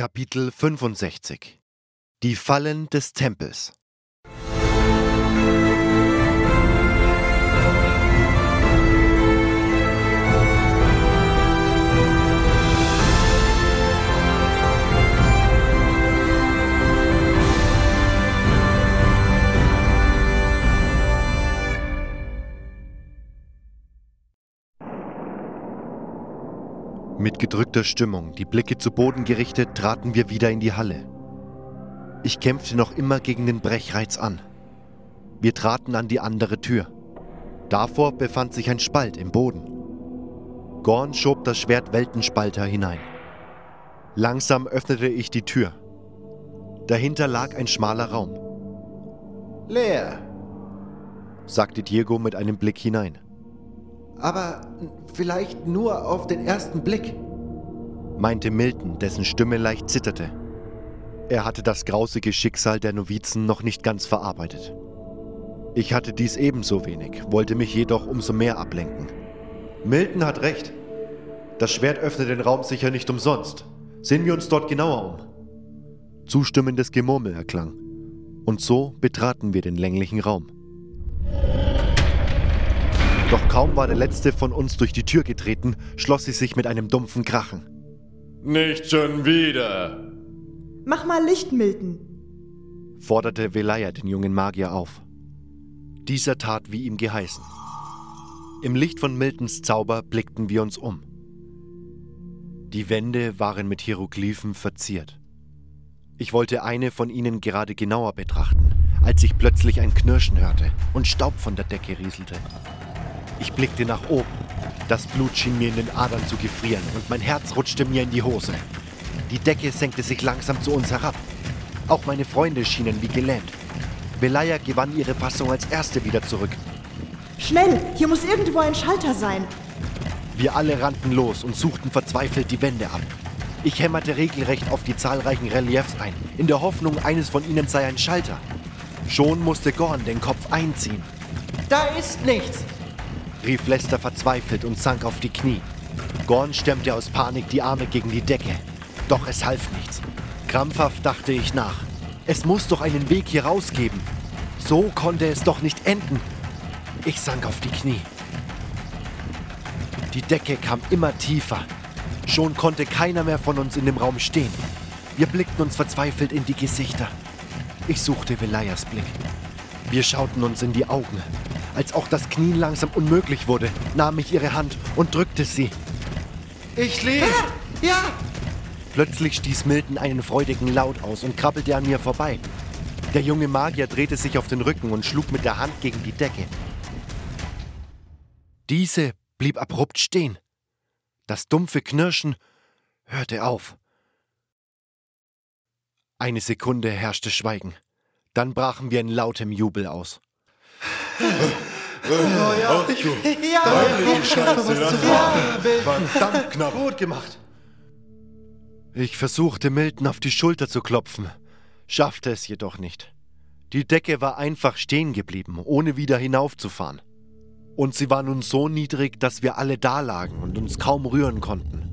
Kapitel 65 Die Fallen des Tempels Mit gedrückter Stimmung, die Blicke zu Boden gerichtet, traten wir wieder in die Halle. Ich kämpfte noch immer gegen den Brechreiz an. Wir traten an die andere Tür. Davor befand sich ein Spalt im Boden. Gorn schob das Schwert Weltenspalter hinein. Langsam öffnete ich die Tür. Dahinter lag ein schmaler Raum. Leer, sagte Diego mit einem Blick hinein. Aber vielleicht nur auf den ersten Blick. meinte Milton, dessen Stimme leicht zitterte. Er hatte das grausige Schicksal der Novizen noch nicht ganz verarbeitet. Ich hatte dies ebenso wenig, wollte mich jedoch umso mehr ablenken. Milton hat recht. Das Schwert öffnet den Raum sicher nicht umsonst. Sehen wir uns dort genauer um. Zustimmendes Gemurmel erklang. Und so betraten wir den länglichen Raum. Doch kaum war der letzte von uns durch die Tür getreten, schloss sie sich mit einem dumpfen Krachen. Nicht schon wieder. Mach mal Licht, Milton. forderte Velaya den jungen Magier auf. Dieser tat wie ihm geheißen. Im Licht von Miltons Zauber blickten wir uns um. Die Wände waren mit Hieroglyphen verziert. Ich wollte eine von ihnen gerade genauer betrachten, als ich plötzlich ein Knirschen hörte und Staub von der Decke rieselte. Ich blickte nach oben. Das Blut schien mir in den Adern zu gefrieren und mein Herz rutschte mir in die Hose. Die Decke senkte sich langsam zu uns herab. Auch meine Freunde schienen wie gelähmt. Belaya gewann ihre Fassung als erste wieder zurück. Schnell, hier muss irgendwo ein Schalter sein. Wir alle rannten los und suchten verzweifelt die Wände ab. Ich hämmerte regelrecht auf die zahlreichen Reliefs ein, in der Hoffnung, eines von ihnen sei ein Schalter. Schon musste Gorn den Kopf einziehen, Da ist nichts. Rief Lester verzweifelt und sank auf die Knie. Gorn stemmte aus Panik die Arme gegen die Decke. Doch es half nichts. Krampfhaft dachte ich nach. Es muss doch einen Weg hier raus geben. So konnte es doch nicht enden. Ich sank auf die Knie. Die Decke kam immer tiefer. Schon konnte keiner mehr von uns in dem Raum stehen. Wir blickten uns verzweifelt in die Gesichter. Ich suchte Velayas Blick. Wir schauten uns in die Augen. Als auch das Knien langsam unmöglich wurde, nahm ich ihre Hand und drückte sie. Ich lebe. Ja, Plötzlich stieß Milton einen freudigen Laut aus und krabbelte an mir vorbei. Der junge Magier drehte sich auf den Rücken und schlug mit der Hand gegen die Decke. Diese blieb abrupt stehen. Das dumpfe Knirschen hörte auf. Eine Sekunde herrschte Schweigen. Dann brachen wir in lautem Jubel aus. Ach du, ja. deine Scheiße, das war verdammt knapp. Gut gemacht. Ich versuchte Milton auf die Schulter zu klopfen, schaffte es jedoch nicht. Die Decke war einfach stehen geblieben, ohne wieder hinaufzufahren. Und sie war nun so niedrig, dass wir alle dalagen und uns kaum rühren konnten.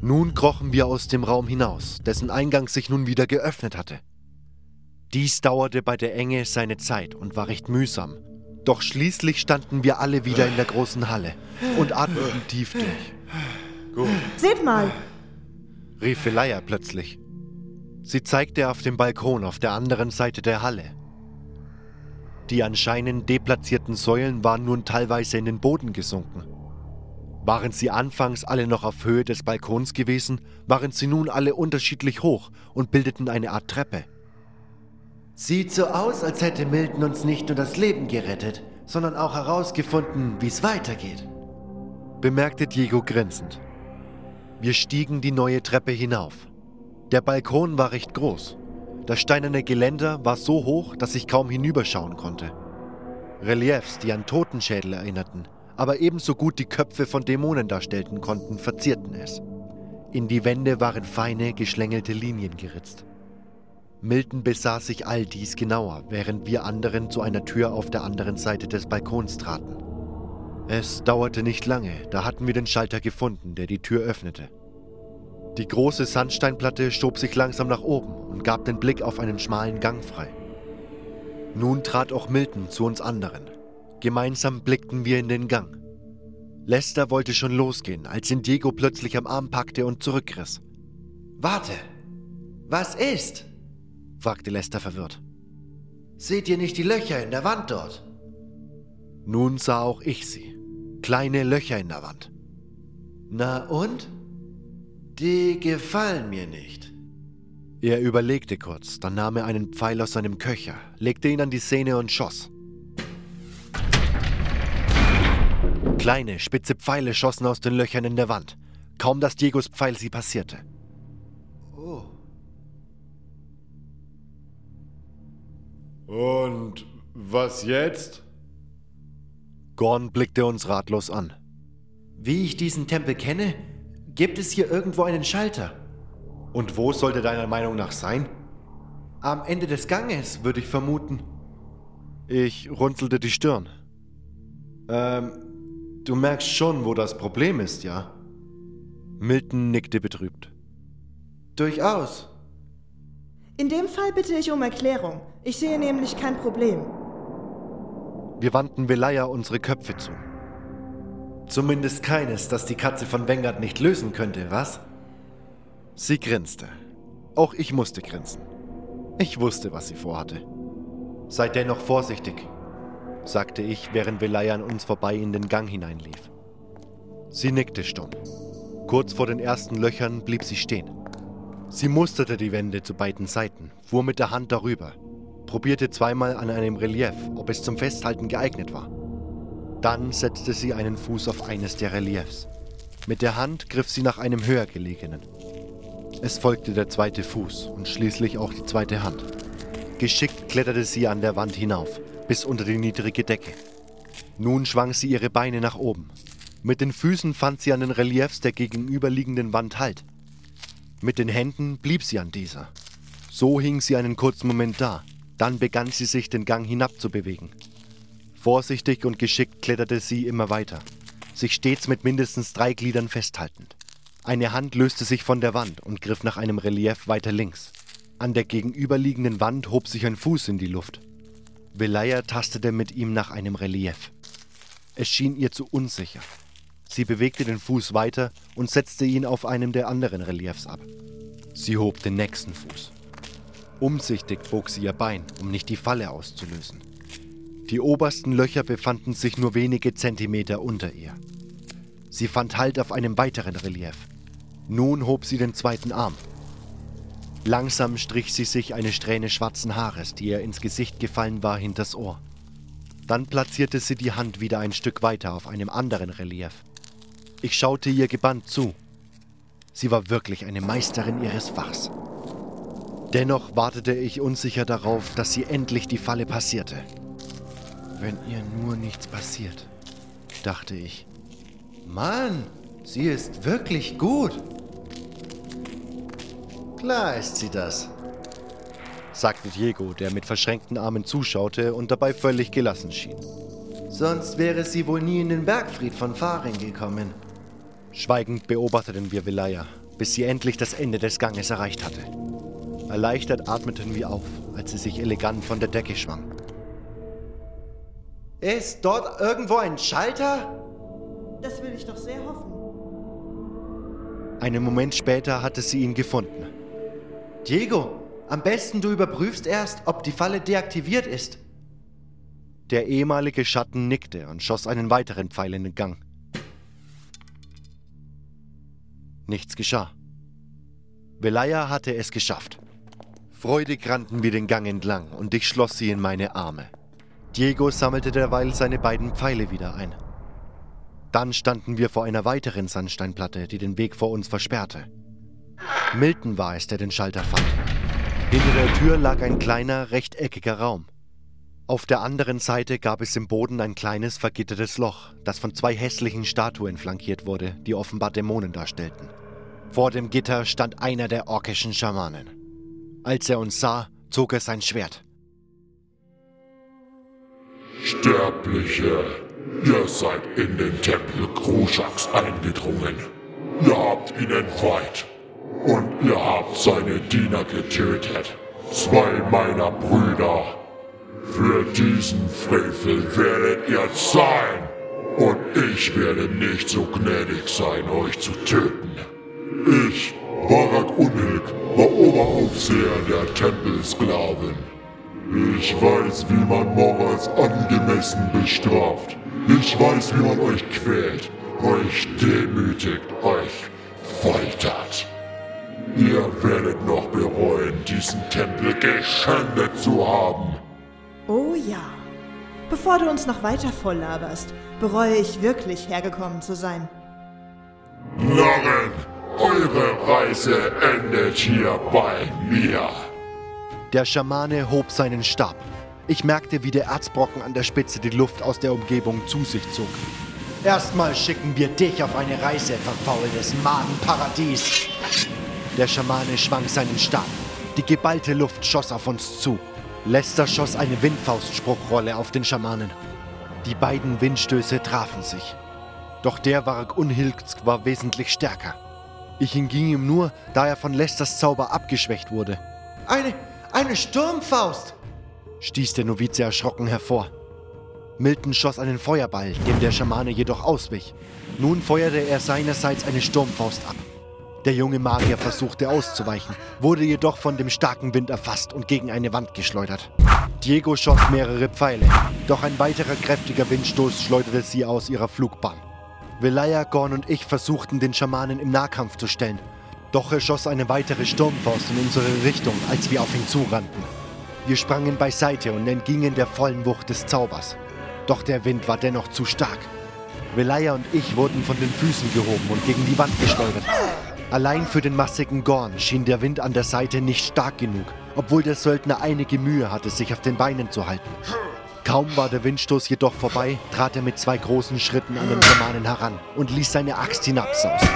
Nun krochen wir aus dem Raum hinaus, dessen Eingang sich nun wieder geöffnet hatte. Dies dauerte bei der Enge seine Zeit und war recht mühsam. Doch schließlich standen wir alle wieder in der großen Halle und atmeten tief durch. Seht mal, rief Velaya plötzlich. Sie zeigte auf dem Balkon auf der anderen Seite der Halle. Die anscheinend deplatzierten Säulen waren nun teilweise in den Boden gesunken. Waren sie anfangs alle noch auf Höhe des Balkons gewesen, waren sie nun alle unterschiedlich hoch und bildeten eine Art Treppe. Sieht so aus, als hätte Milton uns nicht nur das Leben gerettet, sondern auch herausgefunden, wie es weitergeht. bemerkte Diego grinsend. Wir stiegen die neue Treppe hinauf. Der Balkon war recht groß. Das steinerne Geländer war so hoch, dass ich kaum hinüberschauen konnte. Reliefs, die an Totenschädel erinnerten, aber ebenso gut die Köpfe von Dämonen darstellten konnten, verzierten es. In die Wände waren feine, geschlängelte Linien geritzt. Milton besah sich all dies genauer, während wir anderen zu einer Tür auf der anderen Seite des Balkons traten. Es dauerte nicht lange, da hatten wir den Schalter gefunden, der die Tür öffnete. Die große Sandsteinplatte schob sich langsam nach oben und gab den Blick auf einen schmalen Gang frei. Nun trat auch Milton zu uns anderen. Gemeinsam blickten wir in den Gang. Lester wollte schon losgehen, als ihn Diego plötzlich am Arm packte und zurückriss. Warte! Was ist? Fragte Lester verwirrt. Seht ihr nicht die Löcher in der Wand dort? Nun sah auch ich sie. Kleine Löcher in der Wand. Na und? Die gefallen mir nicht. Er überlegte kurz, dann nahm er einen Pfeil aus seinem Köcher, legte ihn an die Sehne und schoss. Kleine, spitze Pfeile schossen aus den Löchern in der Wand. Kaum dass Diegos Pfeil sie passierte. Und was jetzt? Gorn blickte uns ratlos an. Wie ich diesen Tempel kenne, gibt es hier irgendwo einen Schalter. Und wo sollte deiner Meinung nach sein? Am Ende des Ganges, würde ich vermuten. Ich runzelte die Stirn. Ähm, du merkst schon, wo das Problem ist, ja? Milton nickte betrübt. Durchaus. In dem Fall bitte ich um Erklärung. Ich sehe nämlich kein Problem. Wir wandten Velaya unsere Köpfe zu. Zumindest keines, das die Katze von Wengert nicht lösen könnte, was? Sie grinste. Auch ich musste grinsen. Ich wusste, was sie vorhatte. Seid dennoch vorsichtig, sagte ich, während Velaya an uns vorbei in den Gang hineinlief. Sie nickte stumm. Kurz vor den ersten Löchern blieb sie stehen. Sie musterte die Wände zu beiden Seiten, fuhr mit der Hand darüber, probierte zweimal an einem Relief, ob es zum Festhalten geeignet war. Dann setzte sie einen Fuß auf eines der Reliefs. Mit der Hand griff sie nach einem höher gelegenen. Es folgte der zweite Fuß und schließlich auch die zweite Hand. Geschickt kletterte sie an der Wand hinauf, bis unter die niedrige Decke. Nun schwang sie ihre Beine nach oben. Mit den Füßen fand sie an den Reliefs der gegenüberliegenden Wand Halt. Mit den Händen blieb sie an dieser. So hing sie einen kurzen Moment da, dann begann sie sich den Gang hinabzubewegen. Vorsichtig und geschickt kletterte sie immer weiter, sich stets mit mindestens drei Gliedern festhaltend. Eine Hand löste sich von der Wand und griff nach einem Relief weiter links. An der gegenüberliegenden Wand hob sich ein Fuß in die Luft. Velaya tastete mit ihm nach einem Relief. Es schien ihr zu unsicher. Sie bewegte den Fuß weiter und setzte ihn auf einem der anderen Reliefs ab. Sie hob den nächsten Fuß. Umsichtig bog sie ihr Bein, um nicht die Falle auszulösen. Die obersten Löcher befanden sich nur wenige Zentimeter unter ihr. Sie fand Halt auf einem weiteren Relief. Nun hob sie den zweiten Arm. Langsam strich sie sich eine Strähne schwarzen Haares, die ihr ins Gesicht gefallen war, hinters Ohr. Dann platzierte sie die Hand wieder ein Stück weiter auf einem anderen Relief. Ich schaute ihr gebannt zu. Sie war wirklich eine Meisterin ihres Fachs. Dennoch wartete ich unsicher darauf, dass sie endlich die Falle passierte. Wenn ihr nur nichts passiert, dachte ich. Mann, sie ist wirklich gut. Klar ist sie das, sagte Diego, der mit verschränkten Armen zuschaute und dabei völlig gelassen schien. Sonst wäre sie wohl nie in den Bergfried von Faring gekommen. Schweigend beobachteten wir Velaya, bis sie endlich das Ende des Ganges erreicht hatte. Erleichtert atmeten wir auf, als sie sich elegant von der Decke schwang. Ist dort irgendwo ein Schalter? Das will ich doch sehr hoffen. Einen Moment später hatte sie ihn gefunden. Diego, am besten du überprüfst erst, ob die Falle deaktiviert ist. Der ehemalige Schatten nickte und schoss einen weiteren Pfeil in den Gang. Nichts geschah. Velaya hatte es geschafft. Freudig rannten wir den Gang entlang und ich schloss sie in meine Arme. Diego sammelte derweil seine beiden Pfeile wieder ein. Dann standen wir vor einer weiteren Sandsteinplatte, die den Weg vor uns versperrte. Milton war es, der den Schalter fand. Hinter der Tür lag ein kleiner, rechteckiger Raum. Auf der anderen Seite gab es im Boden ein kleines, vergittertes Loch, das von zwei hässlichen Statuen flankiert wurde, die offenbar Dämonen darstellten. Vor dem Gitter stand einer der orkischen Schamanen. Als er uns sah, zog er sein Schwert. Sterbliche, ihr seid in den Tempel Kruschaks eingedrungen. Ihr habt ihn entweiht. Und ihr habt seine Diener getötet. Zwei meiner Brüder. Für diesen Frevel werdet ihr zahlen. Und ich werde nicht so gnädig sein, euch zu töten. Ich, Barak Unilk, war Oberaufseher der Tempelsklaven. Ich weiß, wie man Moras angemessen bestraft. Ich weiß, wie man euch quält, euch demütigt, euch foltert. Ihr werdet noch bereuen, diesen Tempel geschändet zu haben. Oh ja. Bevor du uns noch weiter volllaberst, bereue ich wirklich, hergekommen zu sein. Narren, eure Reise endet hier bei mir. Der Schamane hob seinen Stab. Ich merkte, wie der Erzbrocken an der Spitze die Luft aus der Umgebung zu sich zog. Erstmal schicken wir dich auf eine Reise, verfaultes Madenparadies. Der Schamane schwang seinen Stab. Die geballte Luft schoss auf uns zu. Lester schoss eine Windfaustspruchrolle auf den Schamanen. Die beiden Windstöße trafen sich. Doch der Warg Unhilsk war wesentlich stärker. Ich hinging ihm nur, da er von Lesters Zauber abgeschwächt wurde. Eine, eine Sturmfaust! stieß der Novize erschrocken hervor. Milton schoss einen Feuerball, dem der Schamane jedoch auswich. Nun feuerte er seinerseits eine Sturmfaust ab. Der junge Magier versuchte auszuweichen, wurde jedoch von dem starken Wind erfasst und gegen eine Wand geschleudert. Diego schoss mehrere Pfeile, doch ein weiterer kräftiger Windstoß schleuderte sie aus ihrer Flugbahn. Velaya, Gorn und ich versuchten, den Schamanen im Nahkampf zu stellen, doch er schoss eine weitere Sturmfaust in unsere Richtung, als wir auf ihn zurannten. Wir sprangen beiseite und entgingen der vollen Wucht des Zaubers. Doch der Wind war dennoch zu stark. Velaya und ich wurden von den Füßen gehoben und gegen die Wand geschleudert. Allein für den massigen Gorn schien der Wind an der Seite nicht stark genug, obwohl der Söldner einige Mühe hatte, sich auf den Beinen zu halten. Kaum war der Windstoß jedoch vorbei, trat er mit zwei großen Schritten an den Schamanen heran und ließ seine Axt hinabsausen.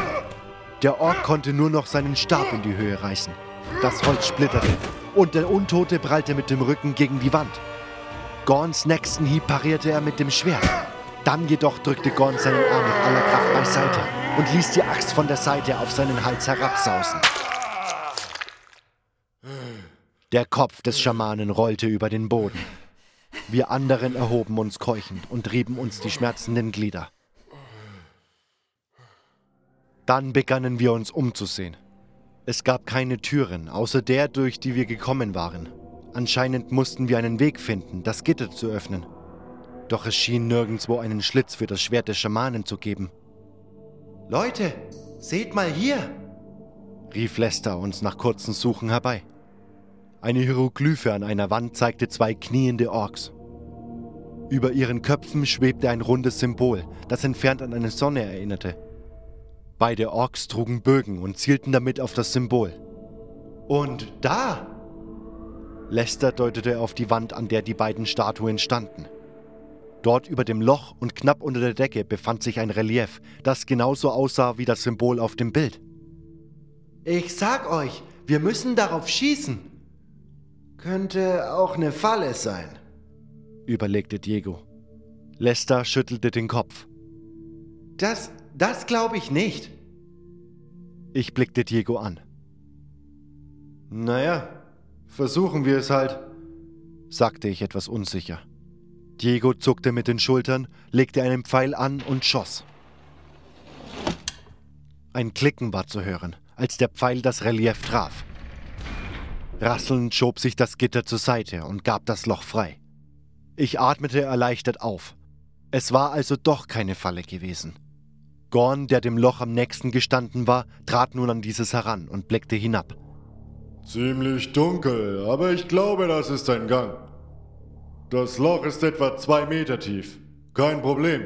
Der Ork konnte nur noch seinen Stab in die Höhe reißen. Das Holz splitterte und der Untote prallte mit dem Rücken gegen die Wand. Gorns nächsten Hieb parierte er mit dem Schwert. Dann jedoch drückte Gorn seinen Arm mit aller Kraft beiseite und ließ die Axt von der Seite auf seinen Hals herabsausen. Der Kopf des Schamanen rollte über den Boden. Wir anderen erhoben uns keuchend und rieben uns die schmerzenden Glieder. Dann begannen wir uns umzusehen. Es gab keine Türen, außer der, durch die wir gekommen waren. Anscheinend mussten wir einen Weg finden, das Gitter zu öffnen. Doch es schien nirgendwo einen Schlitz für das Schwert des Schamanen zu geben. Leute, seht mal hier! rief Lester uns nach kurzem Suchen herbei. Eine Hieroglyphe an einer Wand zeigte zwei kniende Orks. Über ihren Köpfen schwebte ein rundes Symbol, das entfernt an eine Sonne erinnerte. Beide Orks trugen Bögen und zielten damit auf das Symbol. Und da! Lester deutete auf die Wand, an der die beiden Statuen standen. Dort über dem Loch und knapp unter der Decke befand sich ein Relief, das genauso aussah wie das Symbol auf dem Bild. Ich sag euch, wir müssen darauf schießen. Könnte auch eine Falle sein, überlegte Diego. Lester schüttelte den Kopf. Das, das glaube ich nicht. Ich blickte Diego an. Naja, versuchen wir es halt, sagte ich etwas unsicher. Diego zuckte mit den Schultern, legte einen Pfeil an und schoss. Ein Klicken war zu hören, als der Pfeil das Relief traf. Rasselnd schob sich das Gitter zur Seite und gab das Loch frei. Ich atmete erleichtert auf. Es war also doch keine Falle gewesen. Gorn, der dem Loch am nächsten gestanden war, trat nun an dieses heran und blickte hinab. Ziemlich dunkel, aber ich glaube, das ist ein Gang. Das Loch ist etwa zwei Meter tief. Kein Problem.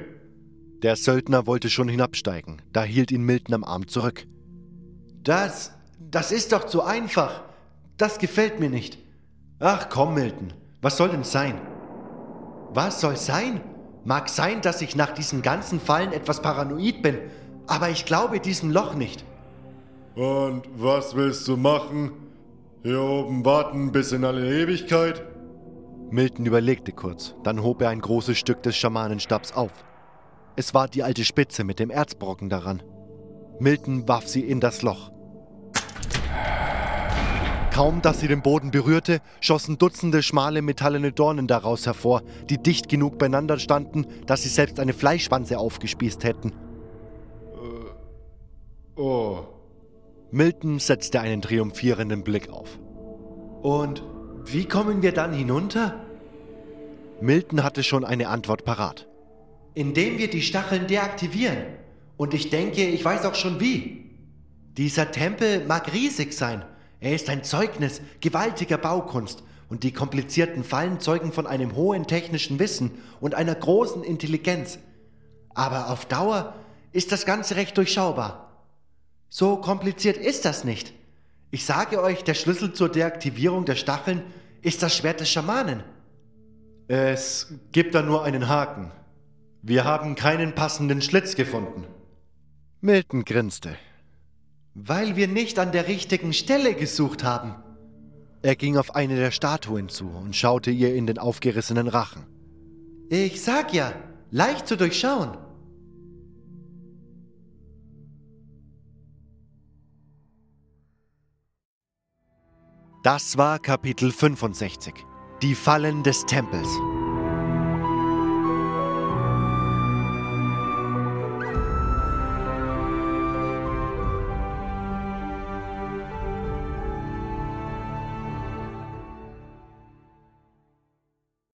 Der Söldner wollte schon hinabsteigen, da hielt ihn Milton am Arm zurück. Das, das ist doch zu einfach. Das gefällt mir nicht. Ach komm, Milton, was soll denn sein? Was soll sein? Mag sein, dass ich nach diesen ganzen Fallen etwas paranoid bin, aber ich glaube diesem Loch nicht. Und was willst du machen? Hier oben warten bis in alle Ewigkeit? Milton überlegte kurz, dann hob er ein großes Stück des Schamanenstabs auf. Es war die alte Spitze mit dem Erzbrocken daran. Milton warf sie in das Loch. Kaum, dass sie den Boden berührte, schossen Dutzende schmale metallene Dornen daraus hervor, die dicht genug beieinander standen, dass sie selbst eine Fleischwanze aufgespießt hätten. Oh. Milton setzte einen triumphierenden Blick auf. Und wie kommen wir dann hinunter? Milton hatte schon eine Antwort parat. Indem wir die Stacheln deaktivieren. Und ich denke, ich weiß auch schon wie. Dieser Tempel mag riesig sein. Er ist ein Zeugnis gewaltiger Baukunst und die komplizierten Fallen zeugen von einem hohen technischen Wissen und einer großen Intelligenz. Aber auf Dauer ist das Ganze recht durchschaubar. So kompliziert ist das nicht. Ich sage euch, der Schlüssel zur Deaktivierung der Stacheln ist das Schwert des Schamanen. Es gibt da nur einen Haken. Wir haben keinen passenden Schlitz gefunden. Milton grinste. Weil wir nicht an der richtigen Stelle gesucht haben. Er ging auf eine der Statuen zu und schaute ihr in den aufgerissenen Rachen. Ich sag ja, leicht zu durchschauen. Das war Kapitel 65. Die Fallen des Tempels.